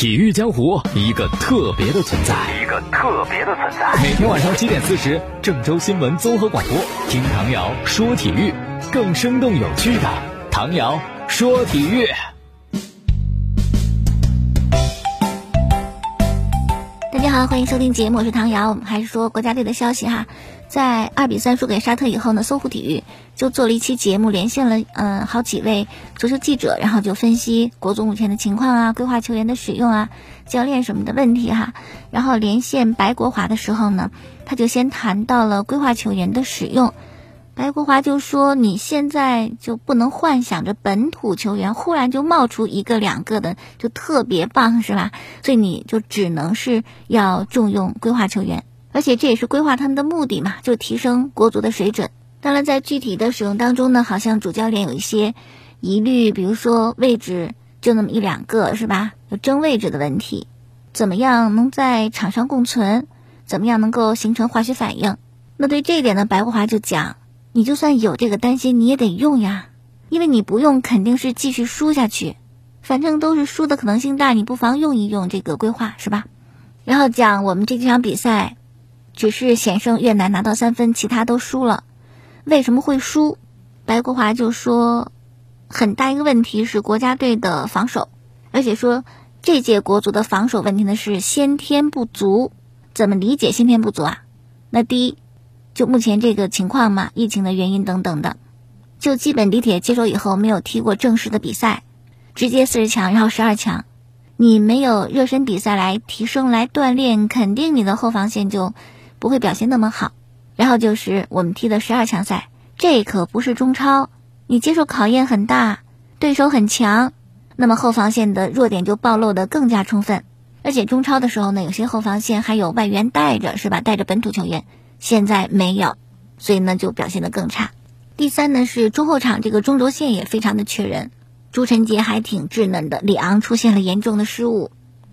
体育江湖一个特别的存在，一个特别的存在。每天晚上七点四十，郑州新闻综合广播，听唐瑶说体育，更生动有趣的唐瑶说体育。大家好，欢迎收听节目，我是唐瑶。我们还是说国家队的消息哈，在二比三输给沙特以后呢，搜狐体育就做了一期节目，连线了嗯好几位足球记者，然后就分析国足目前的情况啊，规划球员的使用啊，教练什么的问题哈。然后连线白国华的时候呢，他就先谈到了规划球员的使用。白国华就说：“你现在就不能幻想着本土球员忽然就冒出一个两个的就特别棒，是吧？所以你就只能是要重用规划球员，而且这也是规划他们的目的嘛，就提升国足的水准。当然，在具体的使用当中呢，好像主教练有一些疑虑，比如说位置就那么一两个，是吧？有争位置的问题，怎么样能在场上共存？怎么样能够形成化学反应？那对这一点呢，白国华就讲。”你就算有这个担心，你也得用呀，因为你不用肯定是继续输下去，反正都是输的可能性大，你不妨用一用这个规划，是吧？然后讲我们这几场比赛，只是险胜越南拿到三分，其他都输了，为什么会输？白国华就说，很大一个问题是国家队的防守，而且说这届国足的防守问题呢是先天不足，怎么理解先天不足啊？那第一。就目前这个情况嘛，疫情的原因等等的，就基本李铁接手以后没有踢过正式的比赛，直接四十强，然后十二强，你没有热身比赛来提升来锻炼，肯定你的后防线就不会表现那么好。然后就是我们踢的十二强赛，这可不是中超，你接受考验很大，对手很强，那么后防线的弱点就暴露的更加充分。而且中超的时候呢，有些后防线还有外援带着，是吧？带着本土球员。现在没有，所以呢就表现得更差。第三呢是中后场这个中轴线也非常的缺人，朱晨杰还挺稚嫩的，里昂出现了严重的失误，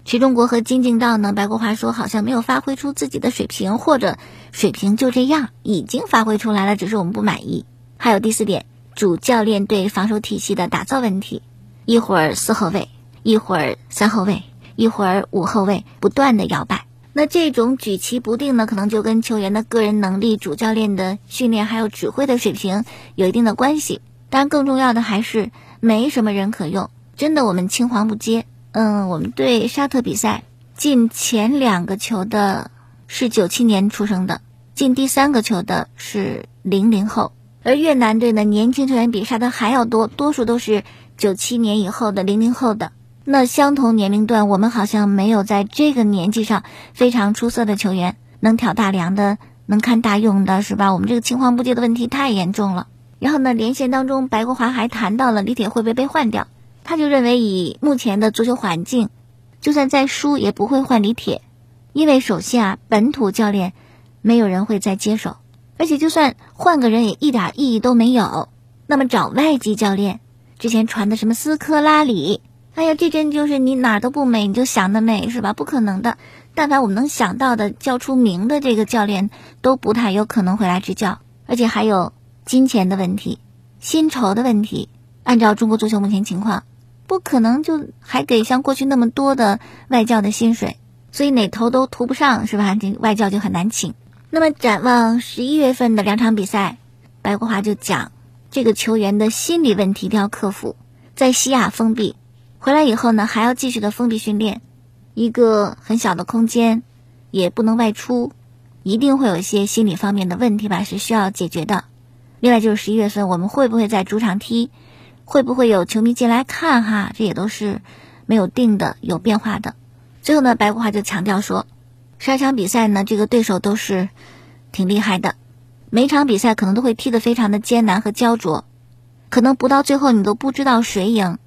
齐中国和金敬道呢，白国华说好像没有发挥出自己的水平，或者水平就这样，已经发挥出来了，只是我们不满意。还有第四点，主教练对防守体系的打造问题，一会儿四后卫，一会儿三后卫，一会儿五后卫，不断的摇摆。那这种举棋不定呢，可能就跟球员的个人能力、主教练的训练还有指挥的水平有一定的关系。当然，更重要的还是没什么人可用。真的，我们青黄不接。嗯，我们对沙特比赛进前两个球的是九七年出生的，进第三个球的是零零后。而越南队呢，年轻球员比沙特还要多，多数都是九七年以后的零零后的。那相同年龄段，我们好像没有在这个年纪上非常出色的球员，能挑大梁的，能看大用的，是吧？我们这个青黄不接的问题太严重了。然后呢，连线当中，白国华还谈到了李铁会不会被换掉，他就认为以目前的足球环境，就算再输也不会换李铁，因为首先啊，本土教练没有人会再接手，而且就算换个人也一点意义都没有。那么找外籍教练，之前传的什么斯科拉里。哎呀，这真就是你哪儿都不美，你就想得美是吧？不可能的。但凡我们能想到的叫出名的这个教练，都不太有可能会来执教。而且还有金钱的问题、薪酬的问题。按照中国足球目前情况，不可能就还给像过去那么多的外教的薪水，所以哪头都涂不上是吧？这外教就很难请。那么展望十一月份的两场比赛，白国华就讲，这个球员的心理问题一定要克服，在西亚封闭。回来以后呢，还要继续的封闭训练，一个很小的空间，也不能外出，一定会有一些心理方面的问题吧，是需要解决的。另外就是十一月份我们会不会在主场踢，会不会有球迷进来看哈，这也都是没有定的，有变化的。最后呢，白国华就强调说，十二场比赛呢，这个对手都是挺厉害的，每场比赛可能都会踢得非常的艰难和焦灼，可能不到最后你都不知道谁赢。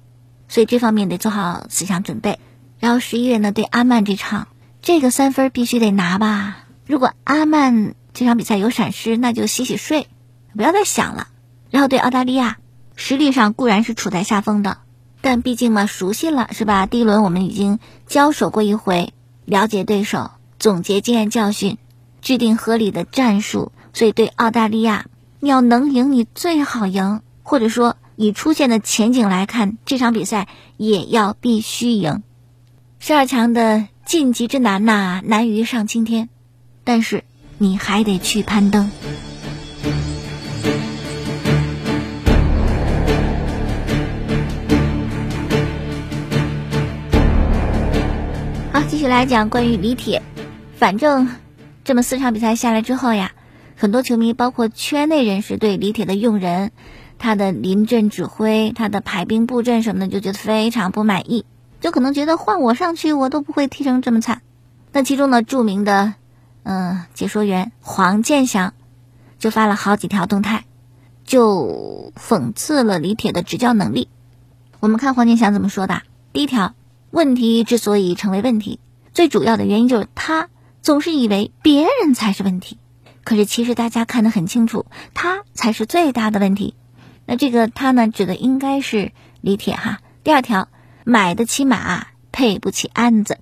所以这方面得做好思想准备。然后十一月呢，对阿曼这场，这个三分必须得拿吧。如果阿曼这场比赛有闪失，那就洗洗睡，不要再想了。然后对澳大利亚，实力上固然是处在下风的，但毕竟嘛，熟悉了是吧？第一轮我们已经交手过一回，了解对手，总结经验教训，制定合理的战术。所以对澳大利亚，你要能赢，你最好赢，或者说。以出现的前景来看，这场比赛也要必须赢。十二强的晋级之难呐，难于上青天，但是你还得去攀登。继续来讲关于李铁。反正这么四场比赛下来之后呀，很多球迷，包括圈内人士，对李铁的用人、他的临阵指挥、他的排兵布阵什么的，就觉得非常不满意，就可能觉得换我上去，我都不会踢成这么惨。那其中呢，著名的嗯解说员黄健翔就发了好几条动态，就讽刺了李铁的执教能力。我们看黄健翔怎么说的。第一条。问题之所以成为问题，最主要的原因就是他总是以为别人才是问题，可是其实大家看得很清楚，他才是最大的问题。那这个他呢，指的应该是李铁哈。第二条，买得起马配不起鞍子，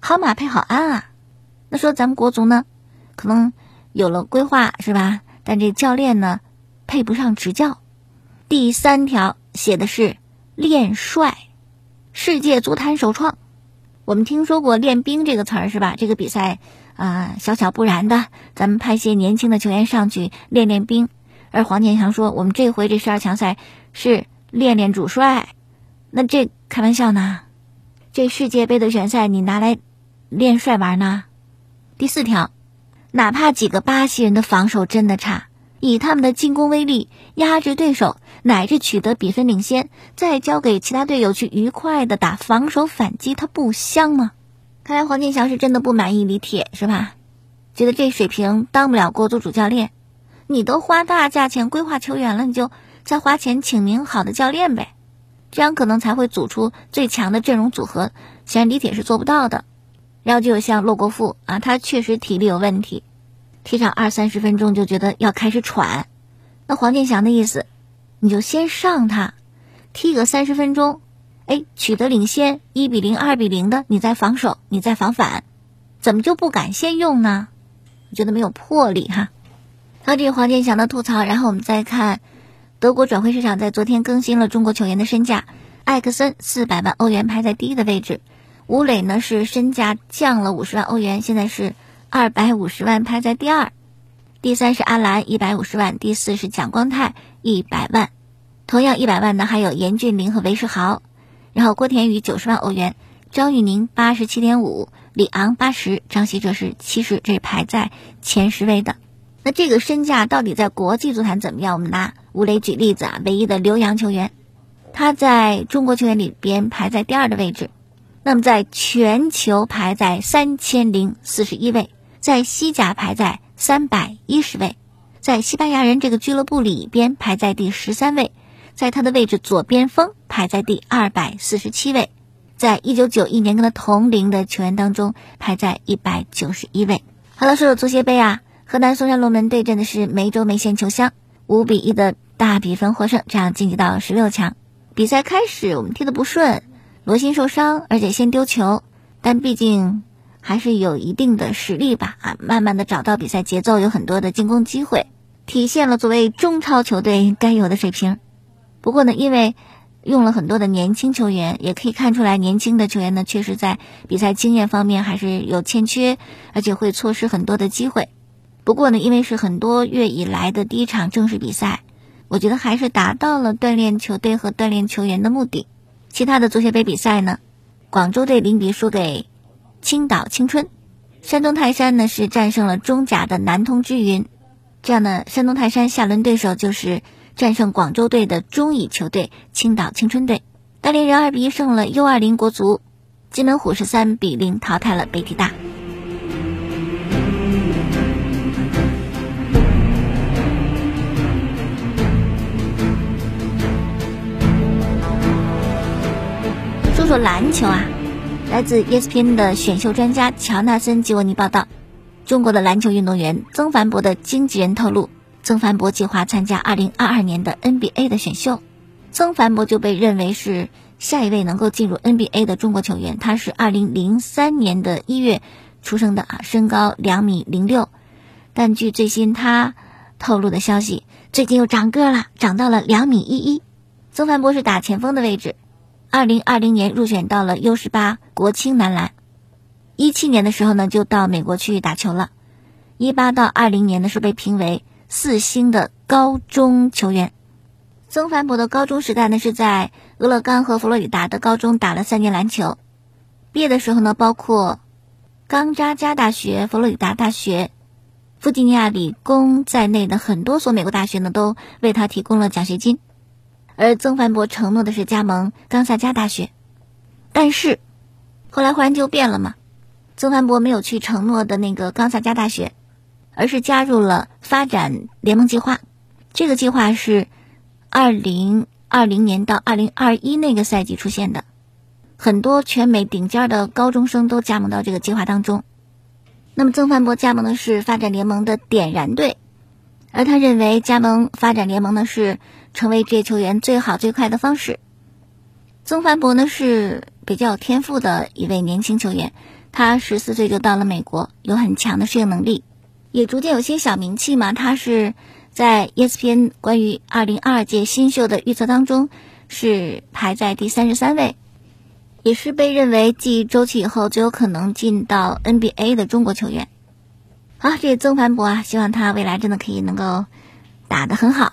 好马配好鞍啊。那说咱们国足呢，可能有了规划是吧？但这教练呢，配不上执教。第三条写的是练帅。世界足坛首创，我们听说过练兵这个词儿是吧？这个比赛啊，小巧不然的，咱们派些年轻的球员上去练练兵。而黄健翔说，我们这回这十二强赛是练练主帅，那这开玩笑呢？这世界杯的选赛你拿来练帅玩呢？第四条，哪怕几个巴西人的防守真的差。以他们的进攻威力压制对手，乃至取得比分领先，再交给其他队友去愉快的打防守反击，他不香吗？看来黄健翔是真的不满意李铁是吧？觉得这水平当不了国足主教练。你都花大价钱规划球员了，你就再花钱请名好的教练呗，这样可能才会组出最强的阵容组合。显然李铁是做不到的。然后就有像骆国富啊，他确实体力有问题。踢上二三十分钟就觉得要开始喘，那黄健翔的意思，你就先上他，踢个三十分钟，哎，取得领先一比零、二比零的，你再防守，你再防反，怎么就不敢先用呢？我觉得没有魄力哈。好，这是黄健翔的吐槽。然后我们再看，德国转会市场在昨天更新了中国球员的身价，艾克森四百万欧元排在第一的位置，吴磊呢是身价降了五十万欧元，现在是。二百五十万排在第二，第三是阿兰一百五十万，第四是蒋光太一百万，同样一百万的还有严俊凌和韦世豪，然后郭田雨九十万欧元，张玉宁八十七点五，李昂八十，张稀哲是七十，这是排在前十位的。那这个身价到底在国际足坛怎么样？我们拿吴磊举例子啊，唯一的留洋球员，他在中国球员里边排在第二的位置，那么在全球排在三千零四十一位。在西甲排在三百一十位，在西班牙人这个俱乐部里边排在第十三位，在他的位置左边锋排在第二百四十七位，在一九九一年跟他同龄的球员当中排在一百九十一位。好了，说说足协杯啊，河南嵩山龙门对阵的是梅州梅县球乡，五比一的大比分获胜，这样晋级到十六强。比赛开始我们踢得不顺，罗鑫受伤，而且先丢球，但毕竟。还是有一定的实力吧啊，慢慢的找到比赛节奏，有很多的进攻机会，体现了作为中超球队该有的水平。不过呢，因为用了很多的年轻球员，也可以看出来年轻的球员呢，确实在比赛经验方面还是有欠缺，而且会错失很多的机会。不过呢，因为是很多月以来的第一场正式比赛，我觉得还是达到了锻炼球队和锻炼球员的目的。其他的足协杯比赛呢，广州队零比输给。青岛青春，山东泰山呢是战胜了中甲的南通之云，这样呢，山东泰山下轮对手就是战胜广州队的中乙球队青岛青春队。大连人二比一胜了 U 二零国足，金门虎是三比零淘汰了北体大。说说篮球啊。来自 ESPN 的选秀专家乔纳森·吉沃尼报道，中国的篮球运动员曾凡博的经纪人透露，曾凡博计划参加2022年的 NBA 的选秀。曾凡博就被认为是下一位能够进入 NBA 的中国球员。他是2003年的一月出生的啊，身高两米零六，但据最新他透露的消息，最近又长个了，长到了两米一一。曾凡博是打前锋的位置。二零二零年入选到了 U 十八国青男篮，一七年的时候呢就到美国去打球了，一八到二零年呢是被评为四星的高中球员。曾凡博的高中时代呢是在俄勒冈和佛罗里达的高中打了三年篮球，毕业的时候呢包括冈扎加大学、佛罗里达大学、弗吉尼亚理工在内的很多所美国大学呢都为他提供了奖学金。而曾凡博承诺的是加盟冈萨加大学，但是后来忽然就变了嘛。曾凡博没有去承诺的那个冈萨加大学，而是加入了发展联盟计划。这个计划是二零二零年到二零二一那个赛季出现的，很多全美顶尖的高中生都加盟到这个计划当中。那么曾凡博加盟的是发展联盟的点燃队，而他认为加盟发展联盟呢是。成为职业球员最好最快的方式。曾凡博呢是比较有天赋的一位年轻球员，他十四岁就到了美国，有很强的适应能力，也逐渐有些小名气嘛。他是在 ESPN 关于二零二二届新秀的预测当中是排在第三十三位，也是被认为继周琦以后最有可能进到 NBA 的中国球员。好，这曾凡博啊，希望他未来真的可以能够打得很好。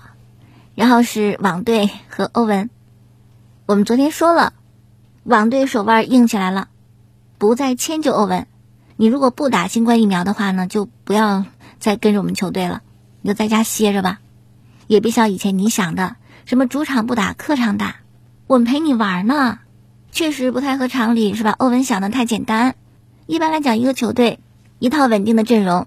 然后是网队和欧文，我们昨天说了，网队手腕硬起来了，不再迁就欧文。你如果不打新冠疫苗的话呢，就不要再跟着我们球队了，你就在家歇着吧。也别像以前你想的，什么主场不打，客场打，我们陪你玩呢。确实不太合常理，是吧？欧文想的太简单。一般来讲，一个球队一套稳定的阵容，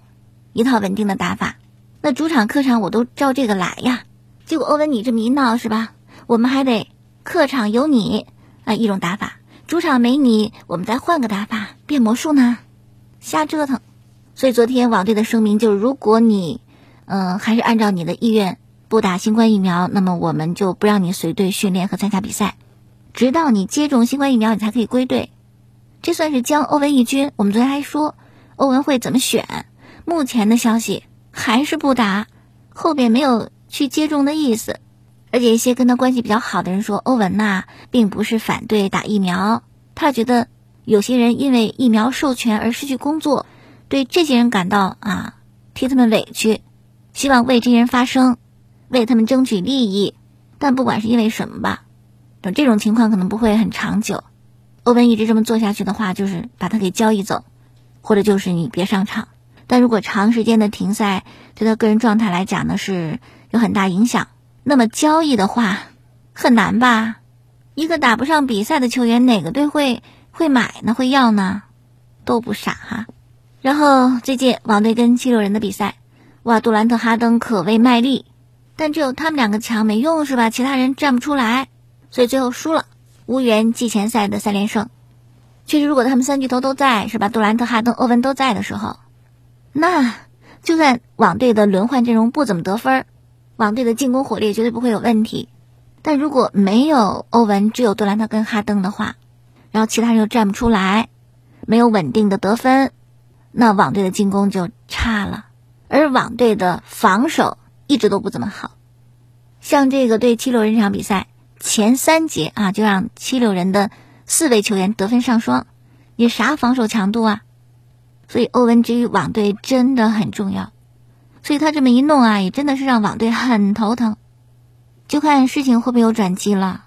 一套稳定的打法，那主场客场我都照这个来呀。结果欧文你这么一闹是吧？我们还得客场有你啊一种打法，主场没你，我们再换个打法变魔术呢，瞎折腾。所以昨天网队的声明就是，如果你嗯还是按照你的意愿不打新冠疫苗，那么我们就不让你随队训练和参加比赛，直到你接种新冠疫苗，你才可以归队。这算是将欧文一军。我们昨天还说欧文会怎么选，目前的消息还是不打，后边没有。去接种的意思，而且一些跟他关系比较好的人说，欧文呐并不是反对打疫苗，他觉得有些人因为疫苗授权而失去工作，对这些人感到啊替他们委屈，希望为这些人发声，为他们争取利益。但不管是因为什么吧，等这种情况可能不会很长久。欧文一直这么做下去的话，就是把他给交易走，或者就是你别上场。但如果长时间的停赛，对他个人状态来讲呢是。有很大影响。那么交易的话，很难吧？一个打不上比赛的球员，哪个队会会买呢？会要呢？都不傻哈。然后最近网队跟七六人的比赛，哇，杜兰特、哈登可谓卖力，但只有他们两个强没用是吧？其他人站不出来，所以最后输了，无缘季前赛的三连胜。确实，如果他们三巨头都在是吧？杜兰特、哈登、欧文都在的时候，那就算网队的轮换阵容不怎么得分。网队的进攻火力绝对不会有问题，但如果没有欧文，只有杜兰特跟哈登的话，然后其他人又站不出来，没有稳定的得分，那网队的进攻就差了。而网队的防守一直都不怎么好，像这个对七六人这场比赛前三节啊，就让七六人的四位球员得分上双，你啥防守强度啊？所以欧文之于网队真的很重要。所以他这么一弄啊，也真的是让网队很头疼，就看事情会不会有转机了。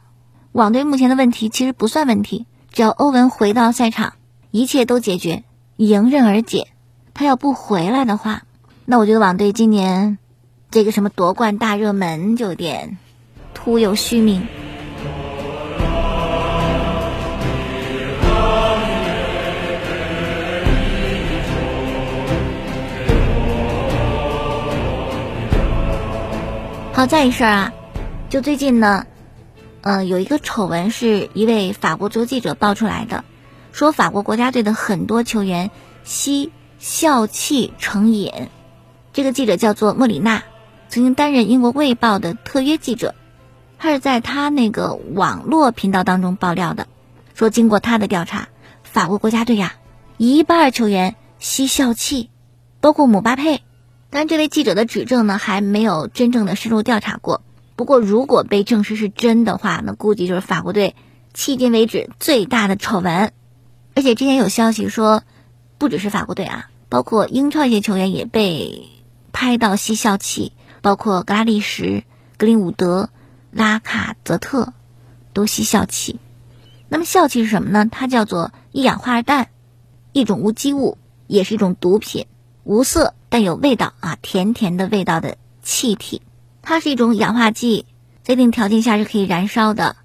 网队目前的问题其实不算问题，只要欧文回到赛场，一切都解决，迎刃而解。他要不回来的话，那我觉得网队今年这个什么夺冠大热门就有点徒有虚名。好在一事儿啊，就最近呢，呃，有一个丑闻是一位法国足球记者爆出来的，说法国国家队的很多球员吸笑气成瘾。这个记者叫做莫里纳，曾经担任英国卫报的特约记者，他是在他那个网络频道当中爆料的，说经过他的调查，法国国家队呀，一半球员吸笑气，包括姆巴佩。但这位记者的指证呢，还没有真正的深入调查过。不过，如果被证实是真的话，那估计就是法国队迄今为止最大的丑闻。而且之前有消息说，不只是法国队啊，包括英超一些球员也被拍到吸笑气，包括格拉利什、格林伍德、拉卡泽特都吸笑气。那么笑气是什么呢？它叫做一氧化二氮，一种无机物，也是一种毒品，无色但有味道啊，甜甜的味道的气体。它是一种氧化剂，在一定条件下是可以燃烧的。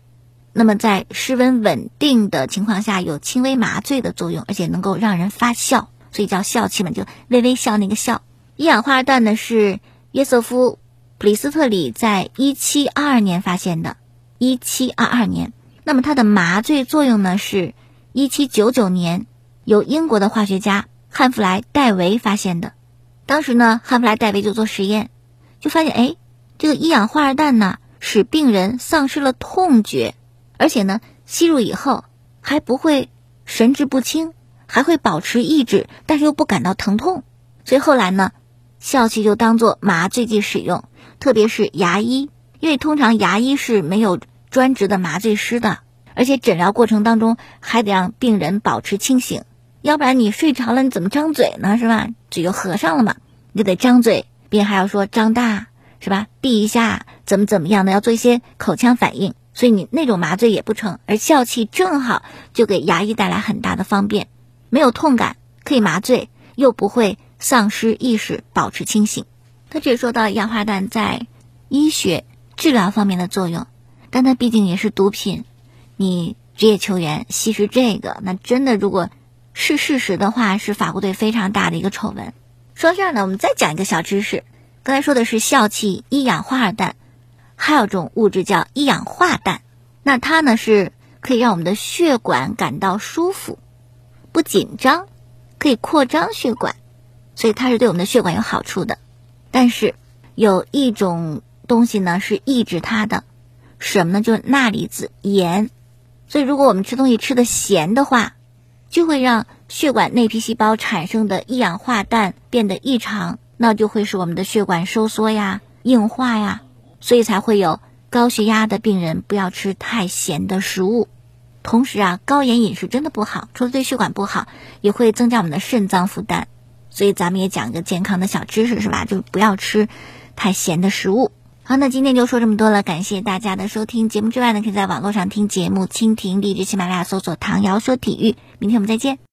那么在室温稳定的情况下，有轻微麻醉的作用，而且能够让人发笑，所以叫笑气嘛，就微微笑那个笑。一氧化二氮呢是约瑟夫·普里斯特里在一七二二年发现的，一七二二年。那么它的麻醉作用呢是一七九九年由英国的化学家汉弗莱·戴维发现的。当时呢，汉弗莱·戴维就做实验，就发现哎，这个一氧化二氮呢使病人丧失了痛觉。而且呢，吸入以后还不会神志不清，还会保持意志，但是又不感到疼痛。所以后来呢，笑气就当做麻醉剂使用，特别是牙医，因为通常牙医是没有专职的麻醉师的，而且诊疗过程当中还得让病人保持清醒，要不然你睡着了你怎么张嘴呢？是吧？嘴就合上了嘛，你就得张嘴，并还要说张大，是吧？闭一下，怎么怎么样的，要做一些口腔反应。所以你那种麻醉也不成，而笑气正好就给牙医带来很大的方便，没有痛感，可以麻醉，又不会丧失意识，保持清醒。他这说到氧化氮在医学治疗方面的作用，但它毕竟也是毒品，你职业球员吸食这个，那真的如果是事实的话，是法国队非常大的一个丑闻。说到这儿呢，我们再讲一个小知识，刚才说的是笑气一氧化二氮。还有种物质叫一氧化氮，那它呢是可以让我们的血管感到舒服，不紧张，可以扩张血管，所以它是对我们的血管有好处的。但是有一种东西呢是抑制它的，什么呢？就是钠离子盐。所以如果我们吃东西吃的咸的话，就会让血管内皮细胞产生的一氧化氮变得异常，那就会使我们的血管收缩呀、硬化呀。所以才会有高血压的病人不要吃太咸的食物，同时啊，高盐饮食真的不好，除了对血管不好，也会增加我们的肾脏负担。所以咱们也讲一个健康的小知识是吧？就不要吃太咸的食物。好，那今天就说这么多了，感谢大家的收听。节目之外呢，可以在网络上听节目，蜻蜓、荔枝、喜马拉雅搜索“唐瑶说体育”。明天我们再见。